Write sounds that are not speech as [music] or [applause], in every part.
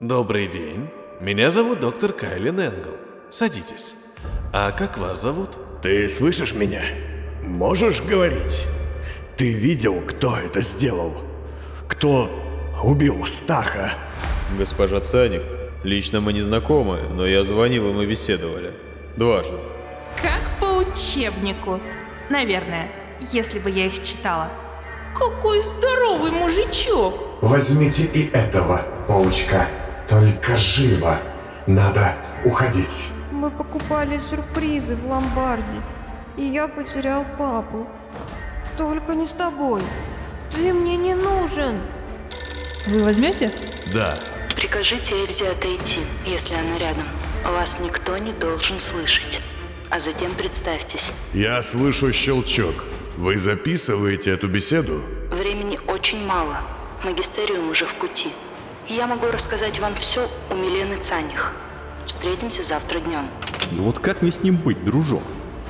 Добрый день. Меня зовут доктор Кайлин Энгл. Садитесь. А как вас зовут? Ты слышишь меня? Можешь говорить? Ты видел, кто это сделал? Кто убил Стаха? Госпожа Цаник, лично мы не знакомы, но я звонил и мы беседовали. Дважды. Как по учебнику. Наверное, если бы я их читала. Какой здоровый мужичок! Возьмите и этого, паучка. Только живо. Надо уходить. Мы покупали сюрпризы в ломбарде, и я потерял папу. Только не с тобой. Ты мне не нужен. Вы возьмете? Да. Прикажите Эльзе отойти, если она рядом. Вас никто не должен слышать. А затем представьтесь. Я слышу щелчок. Вы записываете эту беседу? Времени очень мало. Магистериум уже в пути. Я могу рассказать вам все у Милены Цаних. Встретимся завтра днем. Ну вот как мне с ним быть, дружок?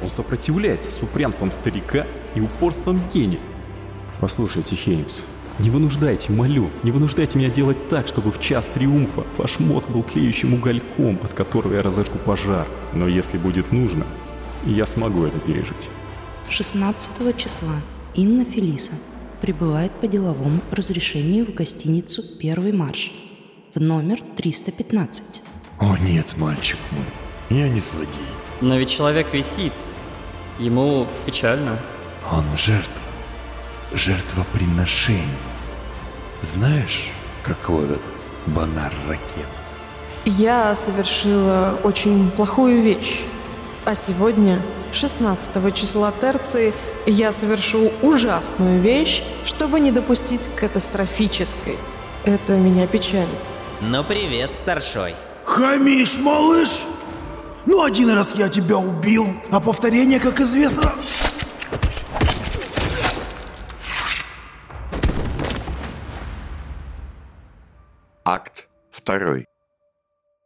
Он сопротивляется с упрямством старика и упорством гения. Послушайте, Хеймс, не вынуждайте, молю, не вынуждайте меня делать так, чтобы в час триумфа ваш мозг был клеющим угольком, от которого я разожгу пожар. Но если будет нужно, я смогу это пережить. 16 числа Инна Фелиса прибывает по деловому разрешению в гостиницу «Первый марш» в номер 315. О нет, мальчик мой, я не злодей. Но ведь человек висит. Ему печально. Он жертва. Жертвоприношение. Знаешь, как ловят банар ракет? Я совершила очень плохую вещь. А сегодня, 16 числа терции, я совершу ужасную вещь, чтобы не допустить катастрофической. Это меня печалит. Ну привет, старшой. Хамишь, малыш? Ну, один раз я тебя убил, а повторение, как известно... Акт 2.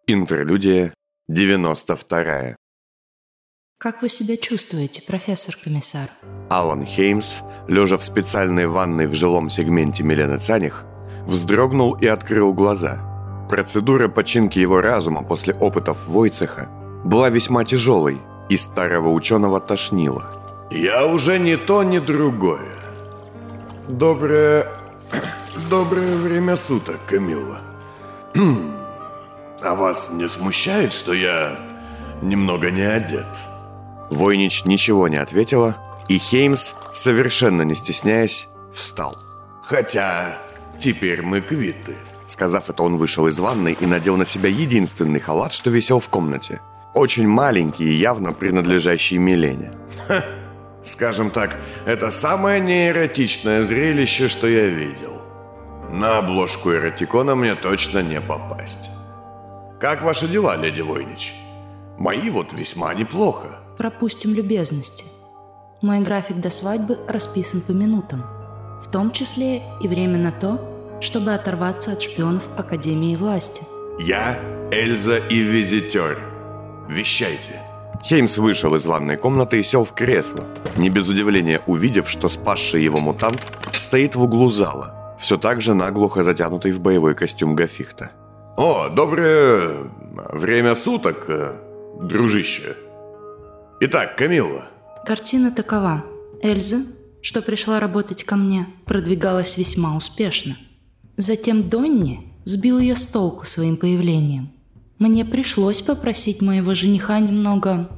Интерлюдия 92. Как вы себя чувствуете, профессор комиссар? Алан Хеймс, лежа в специальной ванной в жилом сегменте Милены Цаних, вздрогнул и открыл глаза. Процедура починки его разума после опытов Войцеха была весьма тяжелой, и старого ученого тошнило. Я уже не то, ни другое. Доброе... [clears throat] Доброе время суток, Камилла. А вас не смущает, что я немного не одет? Войнич ничего не ответила, и Хеймс, совершенно не стесняясь, встал. Хотя теперь мы квиты. Сказав это, он вышел из ванной и надел на себя единственный халат, что висел в комнате. Очень маленький и явно принадлежащий Милене. Ха, скажем так, это самое неэротичное зрелище, что я видел. На обложку эротикона мне точно не попасть. Как ваши дела, леди Войнич? Мои вот весьма неплохо. Пропустим любезности. Мой график до свадьбы расписан по минутам. В том числе и время на то, чтобы оторваться от шпионов Академии власти. Я Эльза и Визитер. Вещайте. Хеймс вышел из ванной комнаты и сел в кресло, не без удивления увидев, что спасший его мутант стоит в углу зала, все так же наглухо затянутый в боевой костюм Гафихта. «О, доброе время суток, э, дружище. Итак, Камилла». Картина такова. Эльза, что пришла работать ко мне, продвигалась весьма успешно. Затем Донни сбил ее с толку своим появлением. Мне пришлось попросить моего жениха немного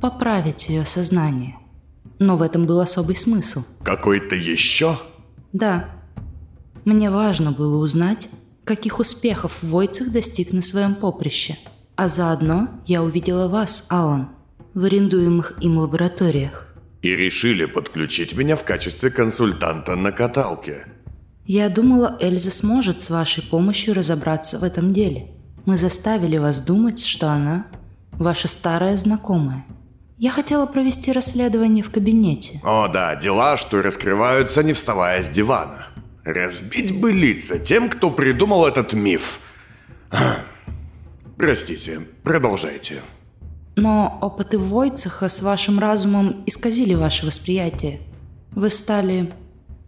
поправить ее сознание. Но в этом был особый смысл. Какой-то еще? Да. Мне важно было узнать, каких успехов Войцех достиг на своем поприще. А заодно я увидела вас, Алан, в арендуемых им лабораториях. И решили подключить меня в качестве консультанта на каталке. Я думала, Эльза сможет с вашей помощью разобраться в этом деле. Мы заставили вас думать, что она ваша старая знакомая. Я хотела провести расследование в кабинете. О да, дела, что раскрываются, не вставая с дивана. Разбить бы лица тем, кто придумал этот миф. Простите, продолжайте. Но опыты Войцеха с вашим разумом исказили ваше восприятие. Вы стали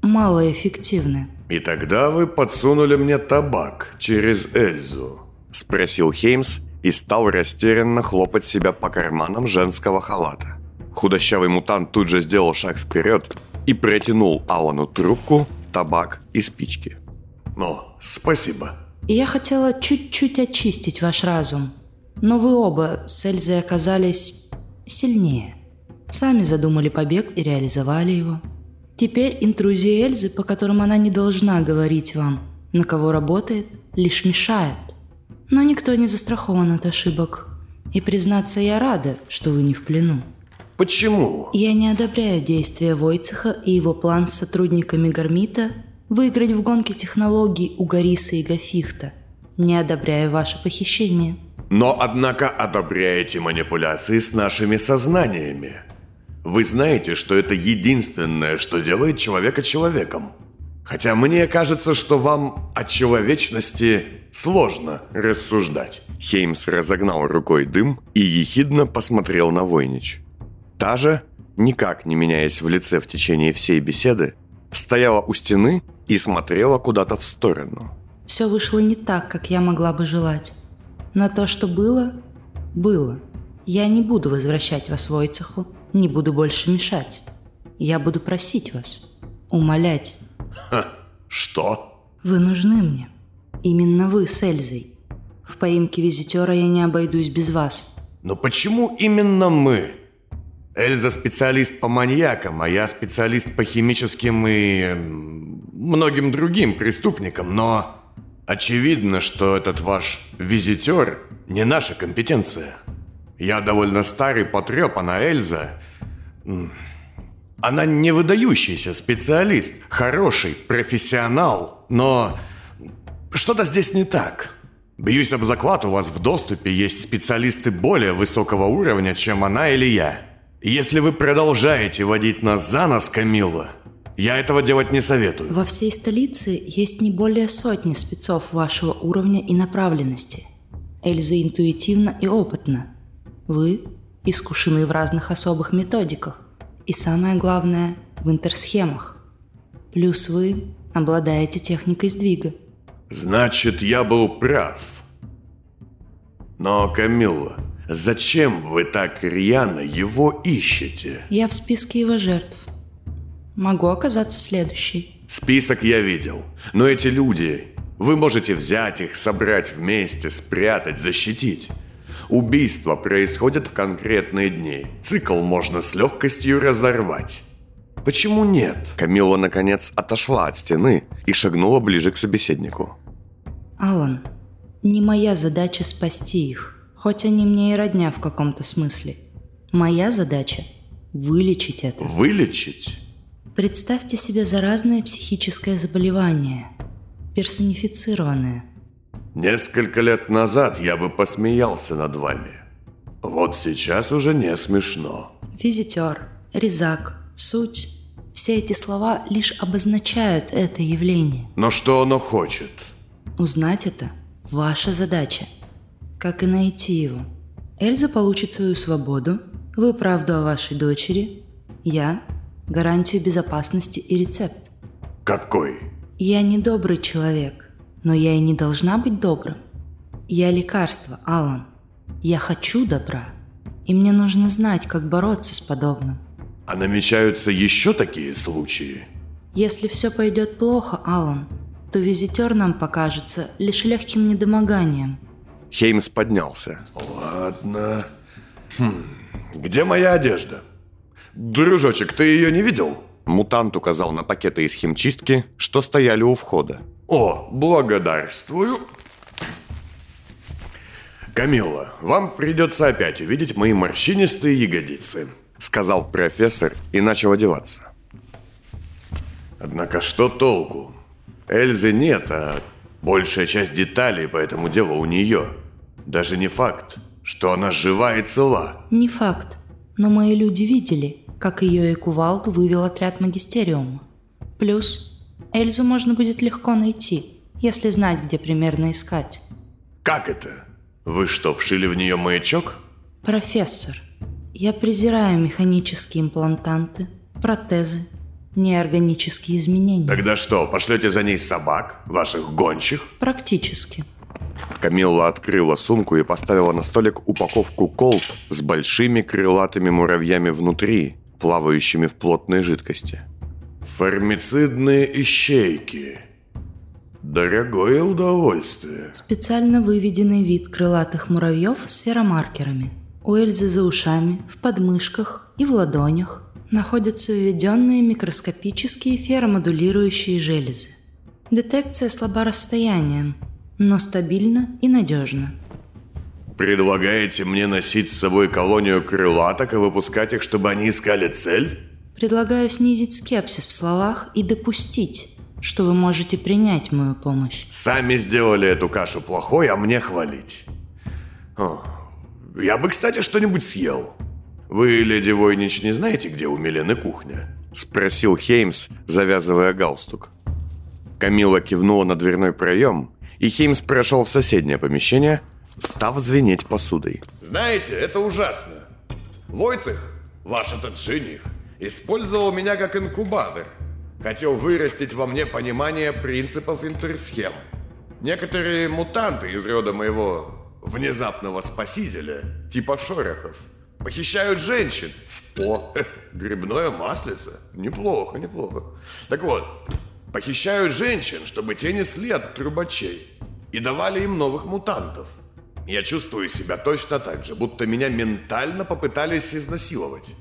малоэффективны. И тогда вы подсунули мне табак через Эльзу. Спросил Хеймс и стал растерянно хлопать себя по карманам женского халата. Худощавый мутант тут же сделал шаг вперед и протянул Алану трубку, табак и спички. «Ну, спасибо». Я хотела чуть-чуть очистить ваш разум, но вы оба с Эльзой оказались сильнее. Сами задумали побег и реализовали его. Теперь интрузии Эльзы, по которым она не должна говорить вам, на кого работает, лишь мешают. Но никто не застрахован от ошибок. И признаться, я рада, что вы не в плену. Почему? Я не одобряю действия Войцеха и его план с сотрудниками Гармита выиграть в гонке технологий у Гориса и Гафихта. Не одобряю ваше похищение. Но, однако, одобряете манипуляции с нашими сознаниями. Вы знаете, что это единственное, что делает человека человеком. Хотя мне кажется, что вам о человечности сложно рассуждать. Хеймс разогнал рукой дым и ехидно посмотрел на Войнич. Та же, никак не меняясь в лице в течение всей беседы, стояла у стены и смотрела куда-то в сторону. Все вышло не так, как я могла бы желать. На то, что было, было. Я не буду возвращать вас Войцеху, не буду больше мешать. Я буду просить вас, умолять. Ха, что? Вы нужны мне. Именно вы с Эльзой. В поимке визитера я не обойдусь без вас. Но почему именно мы? Эльза специалист по маньякам, а я специалист по химическим и многим другим преступникам, но очевидно, что этот ваш визитер не наша компетенция. Я довольно старый потрепан, а Эльза... Она не выдающийся специалист, хороший, профессионал, но что-то здесь не так. Бьюсь об заклад, у вас в доступе есть специалисты более высокого уровня, чем она или я. Если вы продолжаете водить нас за нос, Камилла, я этого делать не советую. Во всей столице есть не более сотни спецов вашего уровня и направленности. Эльза интуитивна и опытна. Вы искушены в разных особых методиках. И самое главное, в интерсхемах. Плюс вы обладаете техникой сдвига. Значит, я был прав. Но, Камилла, зачем вы так рьяно его ищете? Я в списке его жертв. Могу оказаться следующей. Список я видел. Но эти люди... Вы можете взять их, собрать вместе, спрятать, защитить. Убийства происходят в конкретные дни. Цикл можно с легкостью разорвать. Почему нет? Камила, наконец, отошла от стены и шагнула ближе к собеседнику. Алан, не моя задача спасти их, хоть они мне и родня в каком-то смысле. Моя задача – вылечить это. Вылечить? Представьте себе заразное психическое заболевание, персонифицированное. Несколько лет назад я бы посмеялся над вами. Вот сейчас уже не смешно. Визитер, резак, суть – все эти слова лишь обозначают это явление. Но что оно хочет? Узнать это – ваша задача. Как и найти его. Эльза получит свою свободу, вы правду о вашей дочери, я гарантию безопасности и рецепт. Какой? Я не добрый человек, но я и не должна быть добрым. Я лекарство, Алан. Я хочу добра. И мне нужно знать, как бороться с подобным. А намечаются еще такие случаи? Если все пойдет плохо, Алан, то визитер нам покажется лишь легким недомоганием. Хеймс поднялся. Ладно. Хм. Где моя одежда? Дружочек, ты ее не видел? Мутант указал на пакеты из химчистки, что стояли у входа. О, благодарствую. Камилла, вам придется опять увидеть мои морщинистые ягодицы, сказал профессор и начал одеваться. Однако что толку? Эльзы нет, а большая часть деталей по этому делу у нее. Даже не факт, что она жива и цела. Не факт, но мои люди видели, как ее и кувалду вывел отряд магистериума. Плюс Эльзу можно будет легко найти, если знать, где примерно искать. Как это? Вы что, вшили в нее маячок? Профессор, я презираю механические имплантанты, протезы, неорганические изменения. Тогда что, пошлете за ней собак, ваших гончих? Практически. Камилла открыла сумку и поставила на столик упаковку колб с большими крылатыми муравьями внутри, плавающими в плотной жидкости. Формицидные ищейки. Дорогое удовольствие. Специально выведенный вид крылатых муравьев с феромаркерами. У Эльзы за ушами, в подмышках и в ладонях находятся введенные микроскопические феромодулирующие железы. Детекция слаба расстоянием, но стабильно и надежно. Предлагаете мне носить с собой колонию крылаток и выпускать их, чтобы они искали цель? Предлагаю снизить скепсис в словах и допустить, что вы можете принять мою помощь. Сами сделали эту кашу плохой, а мне хвалить. О, я бы, кстати, что-нибудь съел. Вы, леди Войнич, не знаете, где у Милены кухня? Спросил Хеймс, завязывая галстук. Камила кивнула на дверной проем, и Хеймс прошел в соседнее помещение, став звенеть посудой. Знаете, это ужасно. Войцех, ваш этот жених, использовал меня как инкубатор. Хотел вырастить во мне понимание принципов интерсхем. Некоторые мутанты из рода моего внезапного спасителя, типа Шорохов, похищают женщин. О, [laughs] грибное маслице. Неплохо, неплохо. Так вот, похищают женщин, чтобы те несли от трубачей и давали им новых мутантов. Я чувствую себя точно так же, будто меня ментально попытались изнасиловать.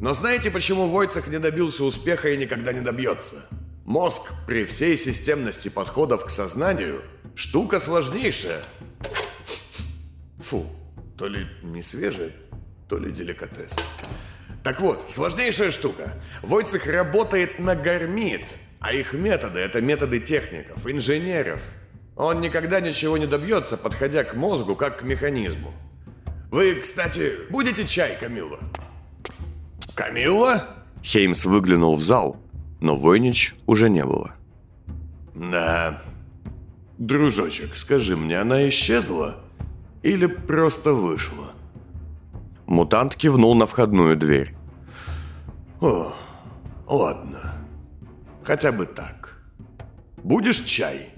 Но знаете, почему Войцех не добился успеха и никогда не добьется? Мозг при всей системности подходов к сознанию – штука сложнейшая. Фу, то ли не свежая, то ли деликатес. Так вот, сложнейшая штука. Войцех работает на гармит, а их методы – это методы техников, инженеров. Он никогда ничего не добьется, подходя к мозгу, как к механизму. Вы, кстати, будете чай, Камилла? Камилла? Хеймс выглянул в зал, но Войнич уже не было. Да. Дружочек, скажи мне, она исчезла? Или просто вышла? Мутант кивнул на входную дверь. О, ладно. Хотя бы так. Будешь чай?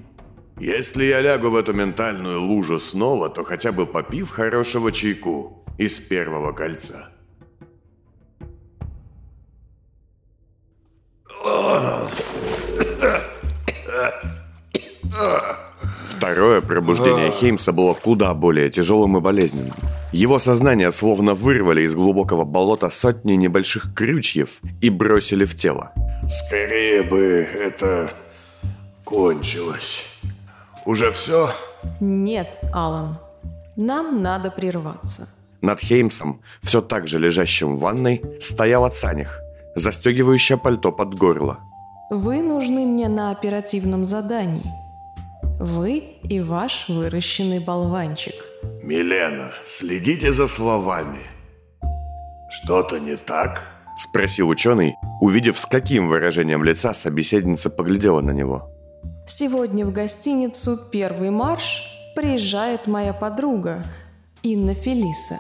Если я лягу в эту ментальную лужу снова, то хотя бы попив хорошего чайку из первого кольца. Второе пробуждение Хеймса было куда более тяжелым и болезненным. Его сознание словно вырвали из глубокого болота сотни небольших крючьев и бросили в тело. Скорее бы это кончилось. Уже все? Нет, Алан. Нам надо прерваться. Над Хеймсом, все так же лежащим в ванной, стояла Цаних, застегивающая пальто под горло. Вы нужны мне на оперативном задании. Вы и ваш выращенный болванчик. Милена, следите за словами. Что-то не так? Спросил ученый, увидев, с каким выражением лица собеседница поглядела на него. Сегодня в гостиницу «Первый марш» приезжает моя подруга Инна Фелиса.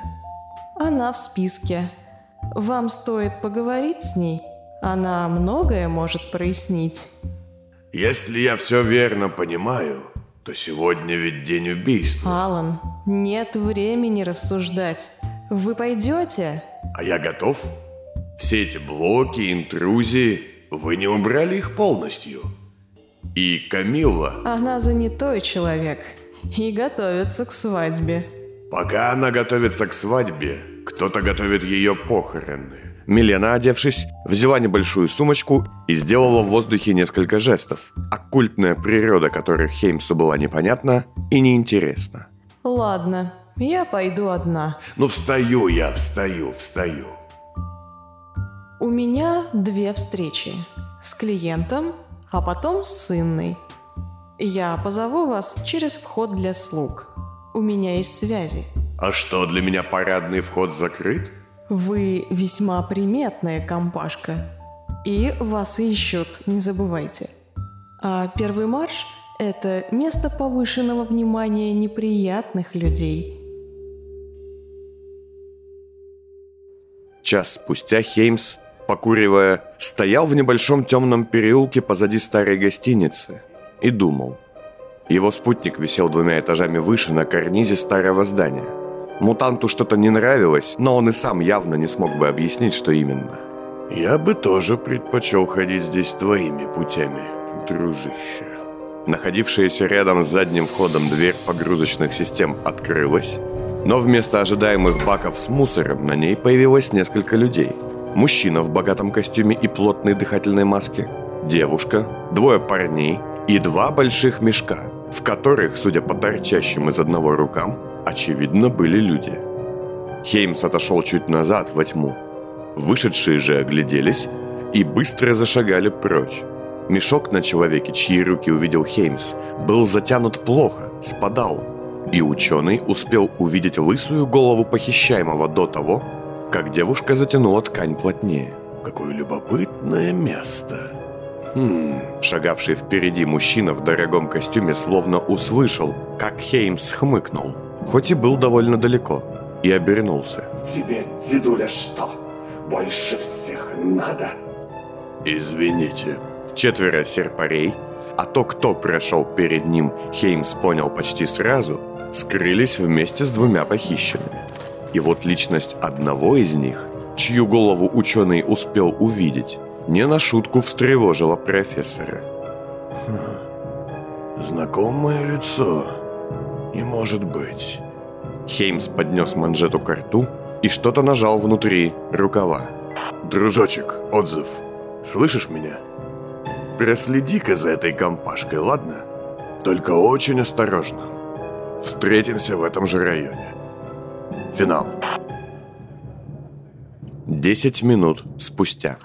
Она в списке. Вам стоит поговорить с ней. Она многое может прояснить. Если я все верно понимаю, то сегодня ведь день убийства. Алан, нет времени рассуждать. Вы пойдете? А я готов. Все эти блоки, интрузии, вы не убрали их полностью. И Камилла... Она занятой человек и готовится к свадьбе. Пока она готовится к свадьбе, кто-то готовит ее похороны. Милена, одевшись, взяла небольшую сумочку и сделала в воздухе несколько жестов, оккультная природа которых Хеймсу была непонятна и неинтересна. Ладно, я пойду одна. Ну встаю я, встаю, встаю. У меня две встречи. С клиентом, а потом с Инной. Я позову вас через вход для слуг. У меня есть связи. А что, для меня парадный вход закрыт? Вы весьма приметная компашка. И вас ищут, не забывайте. А первый марш – это место повышенного внимания неприятных людей. Час спустя Хеймс, покуривая, стоял в небольшом темном переулке позади старой гостиницы и думал. Его спутник висел двумя этажами выше на карнизе старого здания. Мутанту что-то не нравилось, но он и сам явно не смог бы объяснить, что именно. «Я бы тоже предпочел ходить здесь твоими путями, дружище». Находившаяся рядом с задним входом дверь погрузочных систем открылась, но вместо ожидаемых баков с мусором на ней появилось несколько людей. Мужчина в богатом костюме и плотной дыхательной маске, девушка, двое парней и два больших мешка, в которых, судя по торчащим из одного рукам, очевидно, были люди. Хеймс отошел чуть назад во тьму. Вышедшие же огляделись и быстро зашагали прочь. Мешок на человеке, чьи руки увидел Хеймс, был затянут плохо, спадал, и ученый успел увидеть лысую голову похищаемого до того, как девушка затянула ткань плотнее. Какое любопытное место. Хм, шагавший впереди мужчина в дорогом костюме словно услышал, как Хеймс хмыкнул, хоть и был довольно далеко, и обернулся. Тебе, дедуля, что? Больше всех надо? Извините. Четверо серпарей, а то, кто прошел перед ним, Хеймс понял почти сразу, скрылись вместе с двумя похищенными. И вот личность одного из них, чью голову ученый успел увидеть, не на шутку встревожила профессора. Хм, знакомое лицо. Не может быть. Хеймс поднес манжету к рту и что-то нажал внутри рукава. Дружочек, отзыв. Слышишь меня? Проследи-ка за этой компашкой, ладно? Только очень осторожно. Встретимся в этом же районе. Финал. Десять минут спустя.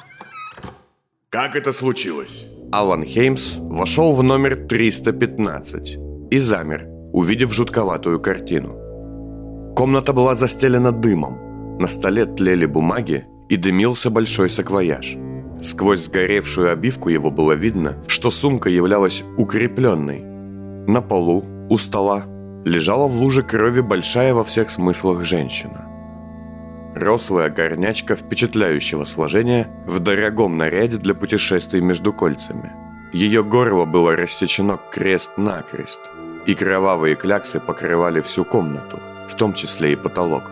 Как это случилось? Алан Хеймс вошел в номер 315 и замер, увидев жутковатую картину. Комната была застелена дымом. На столе тлели бумаги и дымился большой саквояж. Сквозь сгоревшую обивку его было видно, что сумка являлась укрепленной. На полу, у стола, лежала в луже крови большая во всех смыслах женщина. Рослая горнячка впечатляющего сложения в дорогом наряде для путешествий между кольцами. Ее горло было рассечено крест-накрест, и кровавые кляксы покрывали всю комнату, в том числе и потолок.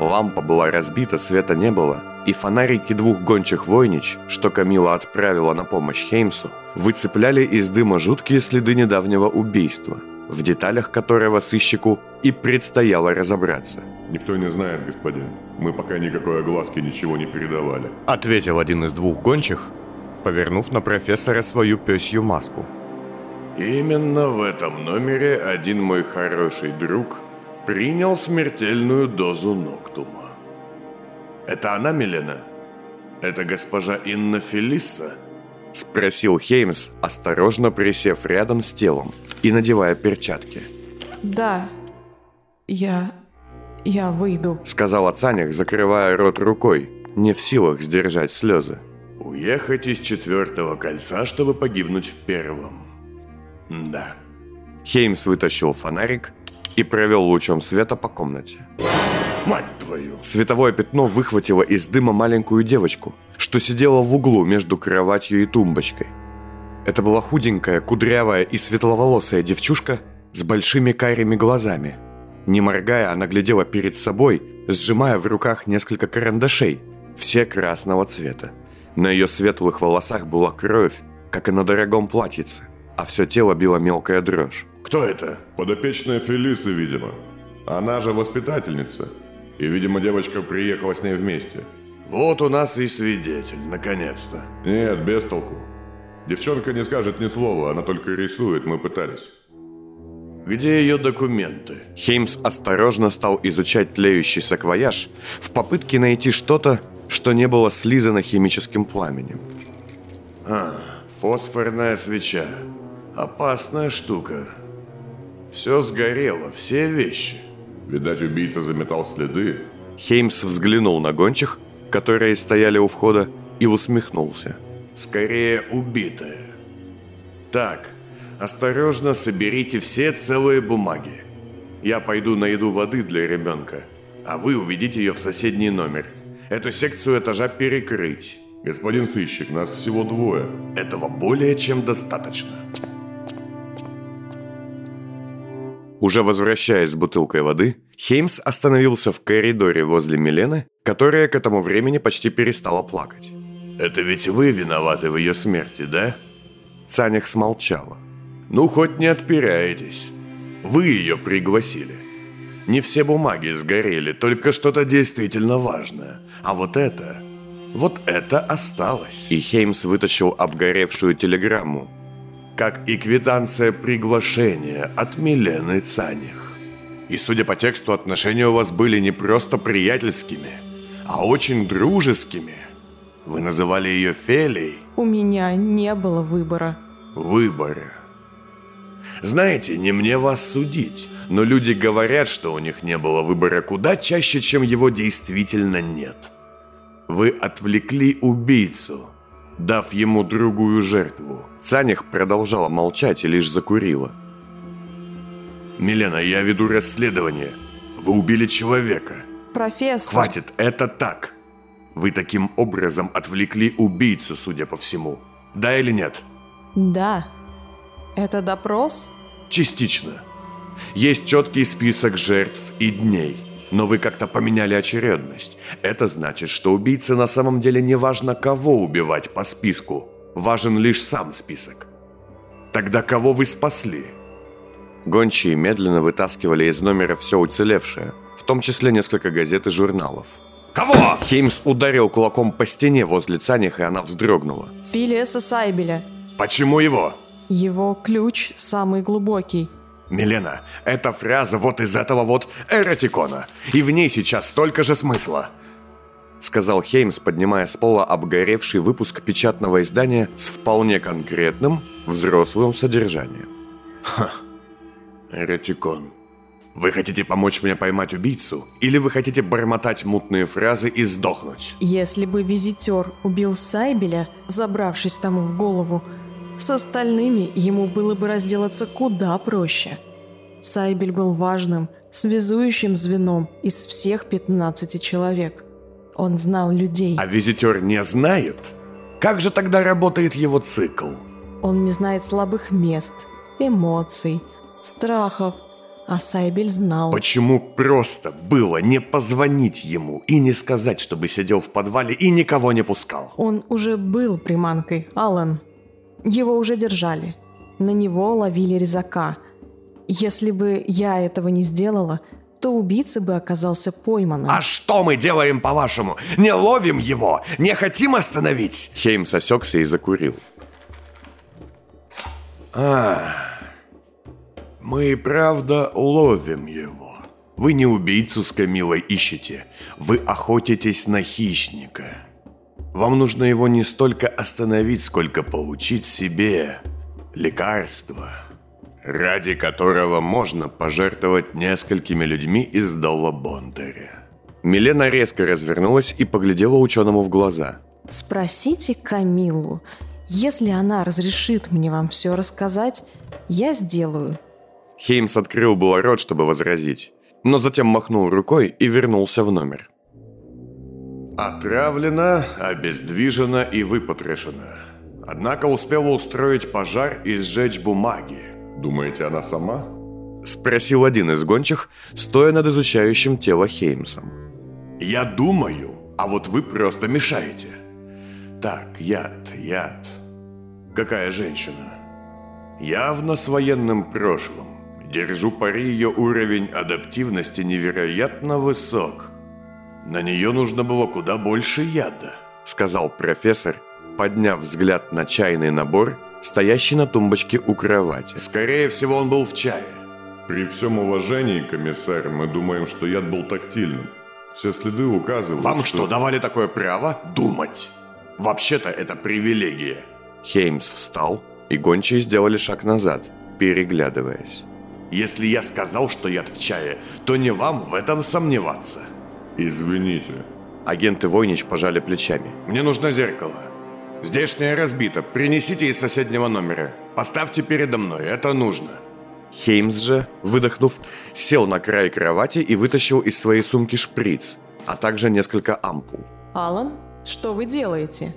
Лампа была разбита, света не было, и фонарики двух гончих войнич, что Камила отправила на помощь Хеймсу, выцепляли из дыма жуткие следы недавнего убийства, в деталях которого сыщику и предстояло разобраться. «Никто не знает, господин. Мы пока никакой огласки ничего не передавали», — ответил один из двух гончих, повернув на профессора свою пёсью маску. «Именно в этом номере один мой хороший друг принял смертельную дозу Ноктума. Это она, Милена? Это госпожа Инна Фелисса?» Спросил Хеймс, осторожно присев рядом с телом и надевая перчатки. Да, я... я выйду. Сказала Цаник, закрывая рот рукой, не в силах сдержать слезы. Уехать из четвертого кольца, чтобы погибнуть в первом. Да. Хеймс вытащил фонарик и провел лучом света по комнате. Мать твою! Световое пятно выхватило из дыма маленькую девочку, что сидела в углу между кроватью и тумбочкой. Это была худенькая, кудрявая и светловолосая девчушка с большими карими глазами. Не моргая, она глядела перед собой, сжимая в руках несколько карандашей, все красного цвета. На ее светлых волосах была кровь, как и на дорогом платьице, а все тело било мелкая дрожь. Кто это? Подопечная Фелисы, видимо. Она же воспитательница. И, видимо, девочка приехала с ней вместе. Вот у нас и свидетель, наконец-то. Нет, без толку. Девчонка не скажет ни слова, она только рисует, мы пытались. Где ее документы? Хеймс осторожно стал изучать тлеющий саквояж в попытке найти что-то, что не было слизано химическим пламенем. А, фосфорная свеча. Опасная штука. Все сгорело, все вещи. Видать, убийца заметал следы. Хеймс взглянул на гончих, которые стояли у входа, и усмехнулся. Скорее убитая. Так, осторожно соберите все целые бумаги. Я пойду найду воды для ребенка, а вы уведите ее в соседний номер. Эту секцию этажа перекрыть. Господин сыщик, нас всего двое. Этого более чем достаточно. Уже возвращаясь с бутылкой воды, Хеймс остановился в коридоре возле Милены, которая к этому времени почти перестала плакать. «Это ведь вы виноваты в ее смерти, да?» Цанях смолчала. «Ну, хоть не отпираетесь. Вы ее пригласили. Не все бумаги сгорели, только что-то действительно важное. А вот это... Вот это осталось». И Хеймс вытащил обгоревшую телеграмму, как и квитанция приглашения от Милены Цаних. И судя по тексту, отношения у вас были не просто приятельскими, а очень дружескими. Вы называли ее Фелей. У меня не было выбора. Выбора. Знаете, не мне вас судить, но люди говорят, что у них не было выбора куда чаще, чем его действительно нет. Вы отвлекли убийцу, дав ему другую жертву. Цаних продолжала молчать и лишь закурила. «Милена, я веду расследование. Вы убили человека». «Профессор...» «Хватит, это так. Вы таким образом отвлекли убийцу, судя по всему. Да или нет?» «Да. Это допрос?» «Частично. Есть четкий список жертв и дней но вы как-то поменяли очередность. Это значит, что убийце на самом деле не важно, кого убивать по списку. Важен лишь сам список. Тогда кого вы спасли? Гончие медленно вытаскивали из номера все уцелевшее, в том числе несколько газет и журналов. Кого? Хеймс ударил кулаком по стене возле Цаних, и она вздрогнула. Филиаса Сайбеля. Почему его? Его ключ самый глубокий. Милена, эта фраза вот из этого вот эротикона, и в ней сейчас столько же смысла. Сказал Хеймс, поднимая с пола обгоревший выпуск печатного издания с вполне конкретным, взрослым содержанием. Ха, эротикон. Вы хотите помочь мне поймать убийцу? Или вы хотите бормотать мутные фразы и сдохнуть? Если бы визитер убил Сайбеля, забравшись тому в голову, с остальными ему было бы разделаться куда проще. Сайбель был важным, связующим звеном из всех 15 человек. Он знал людей. А визитер не знает? Как же тогда работает его цикл? Он не знает слабых мест, эмоций, страхов, а Сайбель знал. Почему просто было не позвонить ему и не сказать, чтобы сидел в подвале и никого не пускал? Он уже был приманкой, Алан. Его уже держали. На него ловили резака. Если бы я этого не сделала, то убийца бы оказался пойманным. А что мы делаем, по-вашему? Не ловим его? Не хотим остановить? Хейм сосекся и закурил. А, мы и правда ловим его. Вы не убийцу с Камилой ищете. Вы охотитесь на хищника. Вам нужно его не столько остановить, сколько получить себе лекарство, ради которого можно пожертвовать несколькими людьми из Долла Бондаря. Милена резко развернулась и поглядела ученому в глаза. Спросите Камилу. Если она разрешит мне вам все рассказать, я сделаю. Хеймс открыл было рот, чтобы возразить, но затем махнул рукой и вернулся в номер. Отравлена, обездвижена и выпотрошена. Однако успела устроить пожар и сжечь бумаги. Думаете, она сама? Спросил один из гончих, стоя над изучающим тело Хеймсом. Я думаю, а вот вы просто мешаете. Так, яд, яд. Какая женщина? Явно с военным прошлым. Держу пари, ее уровень адаптивности невероятно высок. На нее нужно было куда больше яда, сказал профессор, подняв взгляд на чайный набор, стоящий на тумбочке у кровати. Скорее всего, он был в чае. При всем уважении, комиссар, мы думаем, что яд был тактильным. Все следы указывают, Вам что, что давали такое право думать? Вообще-то это привилегия. Хеймс встал, и гончие сделали шаг назад, переглядываясь. Если я сказал, что яд в чае, то не вам в этом сомневаться. Извините. Агенты Войнич пожали плечами. Мне нужно зеркало. Здешнее разбито. Принесите из соседнего номера. Поставьте передо мной. Это нужно. Хеймс же, выдохнув, сел на край кровати и вытащил из своей сумки шприц, а также несколько ампул. Алан, что вы делаете?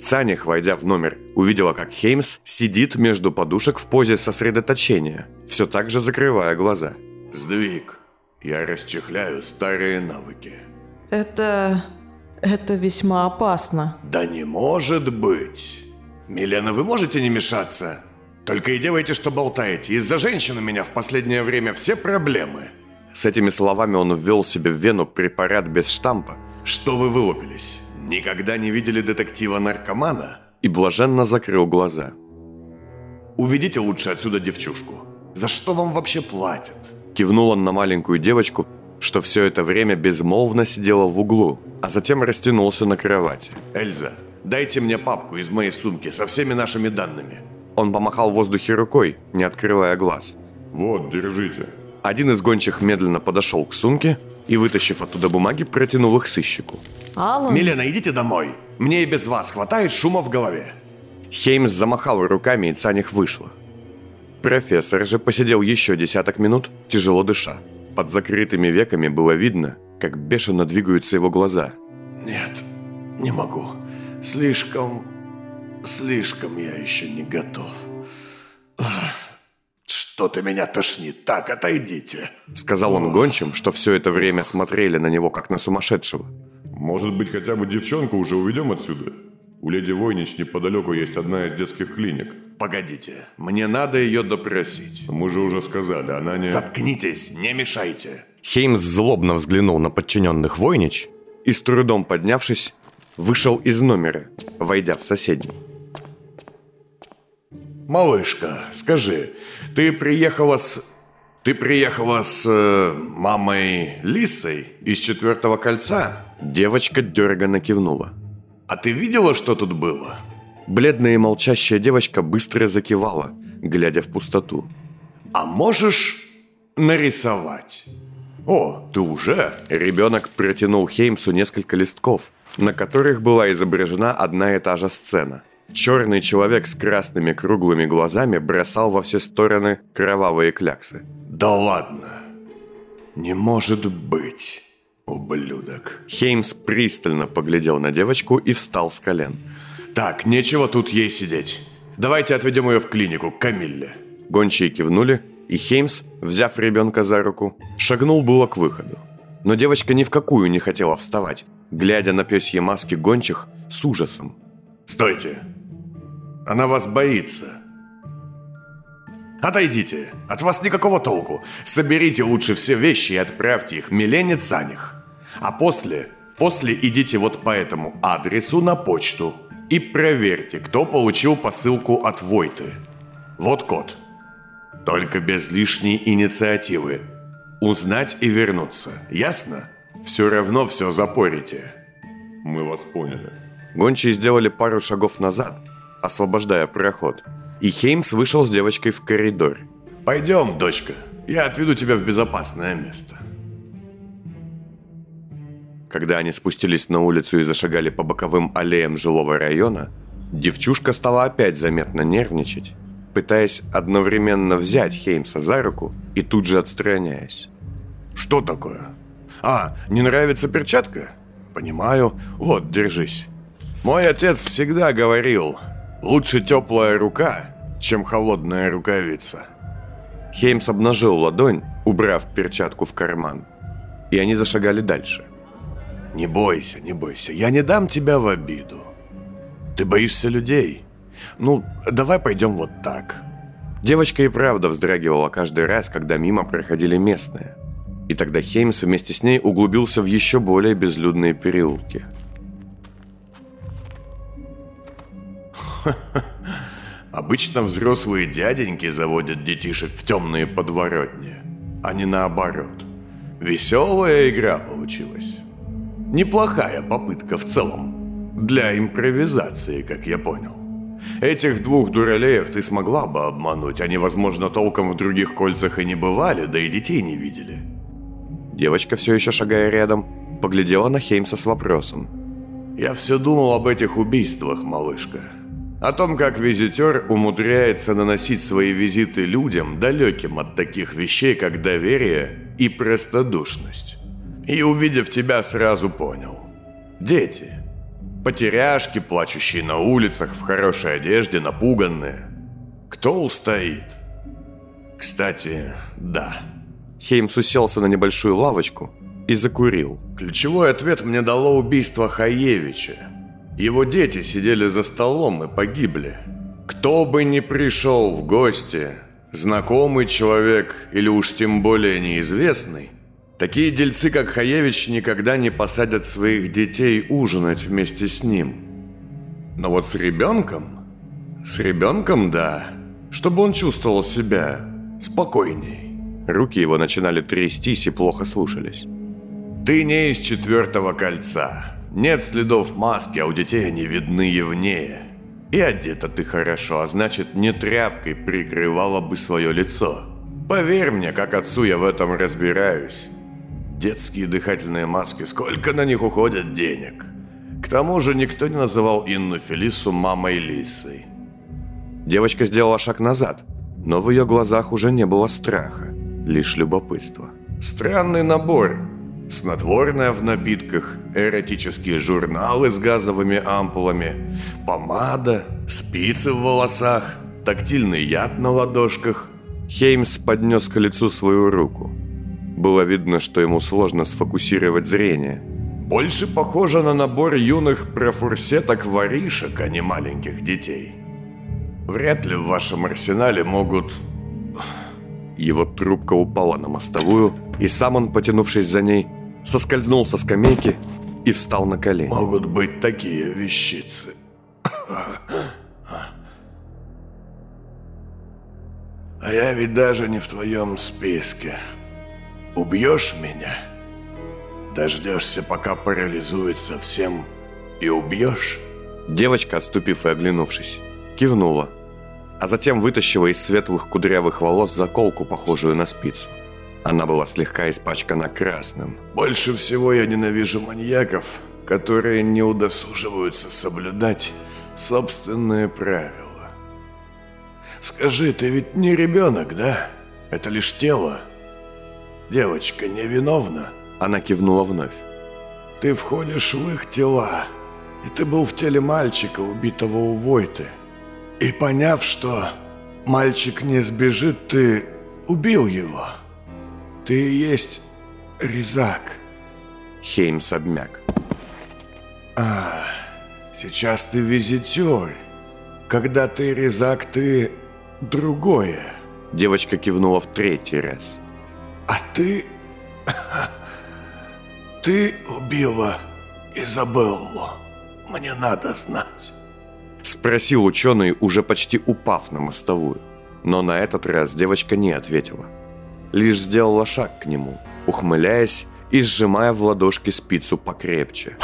Цаних, войдя в номер, увидела, как Хеймс сидит между подушек в позе сосредоточения, все так же закрывая глаза. Сдвиг. Я расчехляю старые навыки. Это... это весьма опасно. Да не может быть. Милена, вы можете не мешаться? Только и делайте, что болтаете. Из-за женщин у меня в последнее время все проблемы. С этими словами он ввел себе в вену препарат без штампа. Что вы вылупились? Никогда не видели детектива-наркомана? И блаженно закрыл глаза. Уведите лучше отсюда девчушку. За что вам вообще платят? Кивнул он на маленькую девочку, что все это время безмолвно сидела в углу, а затем растянулся на кровати. Эльза, дайте мне папку из моей сумки со всеми нашими данными. Он помахал в воздухе рукой, не открывая глаз. Вот, держите. Один из гончих медленно подошел к сумке и, вытащив оттуда бумаги, протянул их сыщику. Алан... Милена, идите домой. Мне и без вас хватает шума в голове. Хеймс замахал руками, и Цаних вышла. Профессор же посидел еще десяток минут, тяжело дыша. Под закрытыми веками было видно, как бешено двигаются его глаза. Нет, не могу. Слишком... Слишком я еще не готов. Что-то меня тошнит. Так, отойдите. Сказал он гончим, что все это время смотрели на него, как на сумасшедшего. Может быть, хотя бы девчонку уже уведем отсюда? У леди Войнич неподалеку есть одна из детских клиник. Погодите, мне надо ее допросить. Мы же уже сказали, она не... Заткнитесь, не мешайте. Хеймс злобно взглянул на подчиненных Войнич и, с трудом поднявшись, вышел из номера, войдя в соседний. Малышка, скажи, ты приехала с... Ты приехала с э, мамой Лисой из четвертого кольца? Девочка дерганно кивнула. А ты видела, что тут было? Бледная и молчащая девочка быстро закивала, глядя в пустоту. А можешь нарисовать? О, ты уже? Ребенок протянул Хеймсу несколько листков, на которых была изображена одна и та же сцена. Черный человек с красными круглыми глазами бросал во все стороны кровавые кляксы. Да ладно. Не может быть. Ублюдок. Хеймс пристально поглядел на девочку и встал с колен. Так, нечего тут ей сидеть. Давайте отведем ее в клинику, Камилле. Гончие кивнули, и Хеймс, взяв ребенка за руку, шагнул было к выходу. Но девочка ни в какую не хотела вставать, глядя на пёсье маски гончих с ужасом. «Стойте! Она вас боится!» «Отойдите! От вас никакого толку! Соберите лучше все вещи и отправьте их Милене Цаних. А после, после идите вот по этому адресу на почту и проверьте, кто получил посылку от Войты. Вот код. Только без лишней инициативы. Узнать и вернуться. Ясно? Все равно все запорите. Мы вас поняли. Гончие сделали пару шагов назад, освобождая проход. И Хеймс вышел с девочкой в коридор. Пойдем, дочка. Я отведу тебя в безопасное место. Когда они спустились на улицу и зашагали по боковым аллеям жилого района, девчушка стала опять заметно нервничать, пытаясь одновременно взять Хеймса за руку и тут же отстраняясь. «Что такое? А, не нравится перчатка? Понимаю. Вот, держись. Мой отец всегда говорил, лучше теплая рука, чем холодная рукавица». Хеймс обнажил ладонь, убрав перчатку в карман, и они зашагали дальше – не бойся, не бойся, я не дам тебя в обиду. Ты боишься людей? Ну, давай пойдем вот так. Девочка и правда вздрагивала каждый раз, когда мимо проходили местные. И тогда Хеймс вместе с ней углубился в еще более безлюдные переулки. [laughs] Обычно взрослые дяденьки заводят детишек в темные подворотни, а не наоборот. Веселая игра получилась. Неплохая попытка в целом. Для импровизации, как я понял. Этих двух дуралеев ты смогла бы обмануть. Они, возможно, толком в других кольцах и не бывали, да и детей не видели. Девочка, все еще шагая рядом, поглядела на Хеймса с вопросом. «Я все думал об этих убийствах, малышка. О том, как визитер умудряется наносить свои визиты людям, далеким от таких вещей, как доверие и простодушность. И увидев тебя, сразу понял. Дети. Потеряшки, плачущие на улицах, в хорошей одежде, напуганные. Кто устоит? Кстати, да. Хеймс уселся на небольшую лавочку и закурил. Ключевой ответ мне дало убийство Хаевича. Его дети сидели за столом и погибли. Кто бы ни пришел в гости, знакомый человек или уж тем более неизвестный, такие дельцы, как Хаевич, никогда не посадят своих детей ужинать вместе с ним. Но вот с ребенком... С ребенком, да. Чтобы он чувствовал себя спокойней. Руки его начинали трястись и плохо слушались. Ты не из четвертого кольца. Нет следов маски, а у детей они видны явнее. И одета ты хорошо, а значит, не тряпкой прикрывала бы свое лицо. Поверь мне, как отцу я в этом разбираюсь. Детские дыхательные маски, сколько на них уходят денег. К тому же никто не называл Инну Фелису мамой Лисой. Девочка сделала шаг назад, но в ее глазах уже не было страха, лишь любопытство. Странный набор. Снотворное в напитках, эротические журналы с газовыми ампулами, помада, спицы в волосах, тактильный яд на ладошках. Хеймс поднес к лицу свою руку. Было видно, что ему сложно сфокусировать зрение. Больше похоже на набор юных профурсеток-воришек, а не маленьких детей. Вряд ли в вашем арсенале могут... Его трубка упала на мостовую, и сам он, потянувшись за ней, соскользнул со скамейки и встал на колени. Могут быть такие вещицы. А я ведь даже не в твоем списке. Убьешь меня? Дождешься, пока парализуется всем, и убьешь? Девочка, отступив и оглянувшись, кивнула, а затем вытащила из светлых кудрявых волос заколку, похожую на спицу. Она была слегка испачкана красным. Больше всего я ненавижу маньяков, которые не удосуживаются соблюдать собственные правила. Скажи, ты ведь не ребенок, да? Это лишь тело. Девочка невиновна. Она кивнула вновь. Ты входишь в их тела, и ты был в теле мальчика, убитого у Войты. И поняв, что мальчик не сбежит, ты убил его. Ты и есть Резак. Хеймс обмяк. А, сейчас ты визитер. Когда ты Резак, ты другое. Девочка кивнула в третий раз. А ты... Ты убила Изабеллу. Мне надо знать. Спросил ученый, уже почти упав на мостовую. Но на этот раз девочка не ответила. Лишь сделала шаг к нему, ухмыляясь и сжимая в ладошке спицу покрепче.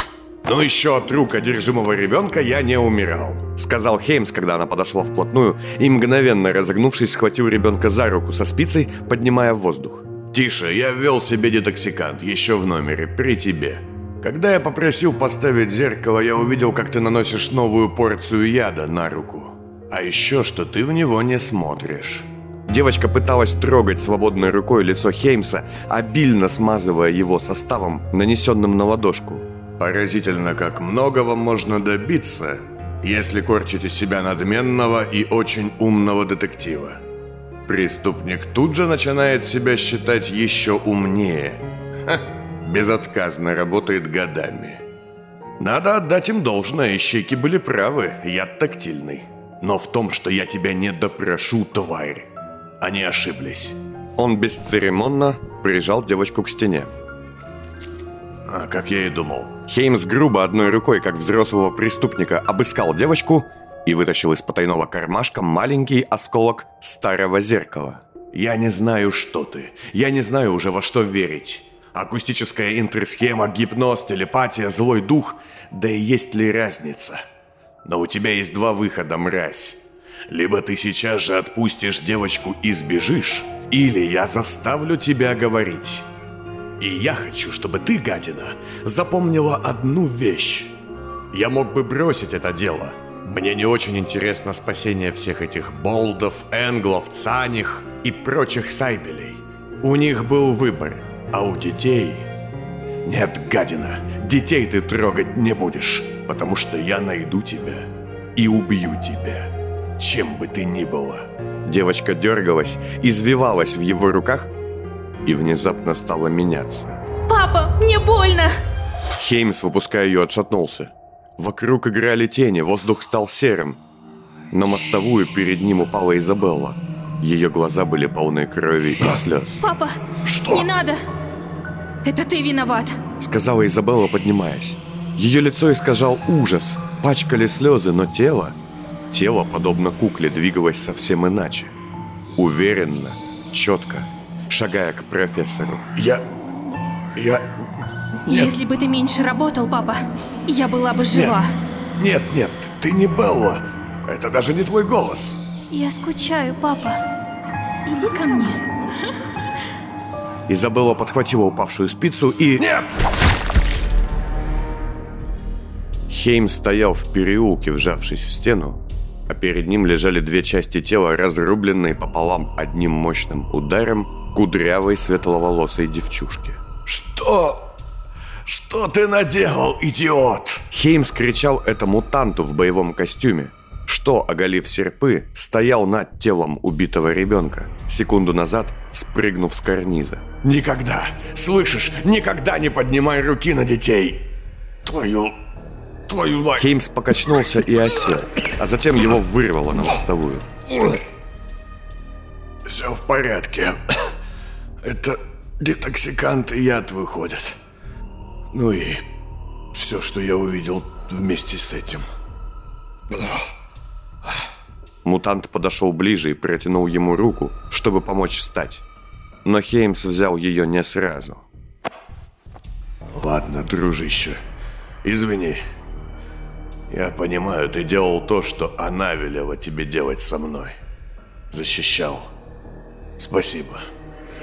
«Ну еще от рук одержимого ребенка я не умирал», сказал Хеймс, когда она подошла вплотную и, мгновенно разогнувшись, схватил ребенка за руку со спицей, поднимая в воздух. «Тише, я ввел себе детоксикант еще в номере, при тебе. Когда я попросил поставить зеркало, я увидел, как ты наносишь новую порцию яда на руку. А еще, что ты в него не смотришь». Девочка пыталась трогать свободной рукой лицо Хеймса, обильно смазывая его составом, нанесенным на ладошку. «Поразительно, как многого можно добиться, если корчить из себя надменного и очень умного детектива. Преступник тут же начинает себя считать еще умнее. Ха, безотказно работает годами. Надо отдать им должное, ищейки были правы, яд тактильный. Но в том, что я тебя не допрошу, тварь, они ошиблись. Он бесцеремонно прижал девочку к стене. А, как я и думал. Хеймс грубо одной рукой, как взрослого преступника, обыскал девочку и вытащил из потайного кармашка маленький осколок старого зеркала. «Я не знаю, что ты. Я не знаю уже, во что верить. Акустическая интерсхема, гипноз, телепатия, злой дух. Да и есть ли разница? Но у тебя есть два выхода, мразь. Либо ты сейчас же отпустишь девочку и сбежишь, или я заставлю тебя говорить. И я хочу, чтобы ты, гадина, запомнила одну вещь. Я мог бы бросить это дело. Мне не очень интересно спасение всех этих болдов, энглов, цаних и прочих сайбелей. У них был выбор, а у детей... Нет, гадина, детей ты трогать не будешь, потому что я найду тебя и убью тебя чем бы ты ни была. Девочка дергалась, извивалась в его руках и внезапно стала меняться. Папа, мне больно! Хеймс, выпуская ее, отшатнулся. Вокруг играли тени, воздух стал серым. На мостовую перед ним упала Изабелла. Ее глаза были полны крови и слез. Папа, Что? не надо! Это ты виноват! Сказала Изабелла, поднимаясь. Ее лицо искажал ужас, пачкали слезы, но тело... Тело, подобно кукле, двигалось совсем иначе. Уверенно, четко, шагая к профессору. Я... я... Нет. Если бы ты меньше работал, папа, я была бы жива. Нет, нет, нет ты не Белла. Это даже не твой голос. Я скучаю, папа. Иди ко мне. Изабелла подхватила упавшую спицу и... Нет! Хейм стоял в переулке, вжавшись в стену, а перед ним лежали две части тела, разрубленные пополам одним мощным ударом кудрявой светловолосой девчушки. «Что? Что ты наделал, идиот?» Хеймс кричал это мутанту в боевом костюме, что, оголив серпы, стоял над телом убитого ребенка, секунду назад спрыгнув с карниза. «Никогда, слышишь, никогда не поднимай руки на детей! Твою твою мать! Хеймс покачнулся и осел, а затем его вырвало на мостовую. Все в порядке. Это детоксикант и яд выходят. Ну и все, что я увидел вместе с этим. Мутант подошел ближе и протянул ему руку, чтобы помочь встать. Но Хеймс взял ее не сразу. Ладно, дружище, извини. Я понимаю, ты делал то, что она велела тебе делать со мной. Защищал. Спасибо.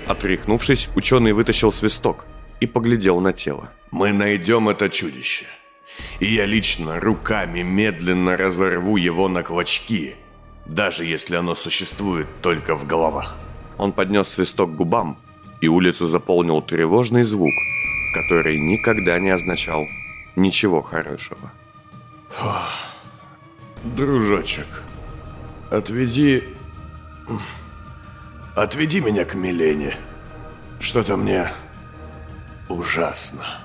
Отряхнувшись, ученый вытащил свисток и поглядел на тело. Мы найдем это чудище. И я лично руками медленно разорву его на клочки, даже если оно существует только в головах. Он поднес свисток к губам, и улицу заполнил тревожный звук, который никогда не означал ничего хорошего. Дружочек, отведи... Отведи меня к Милене. Что-то мне ужасно.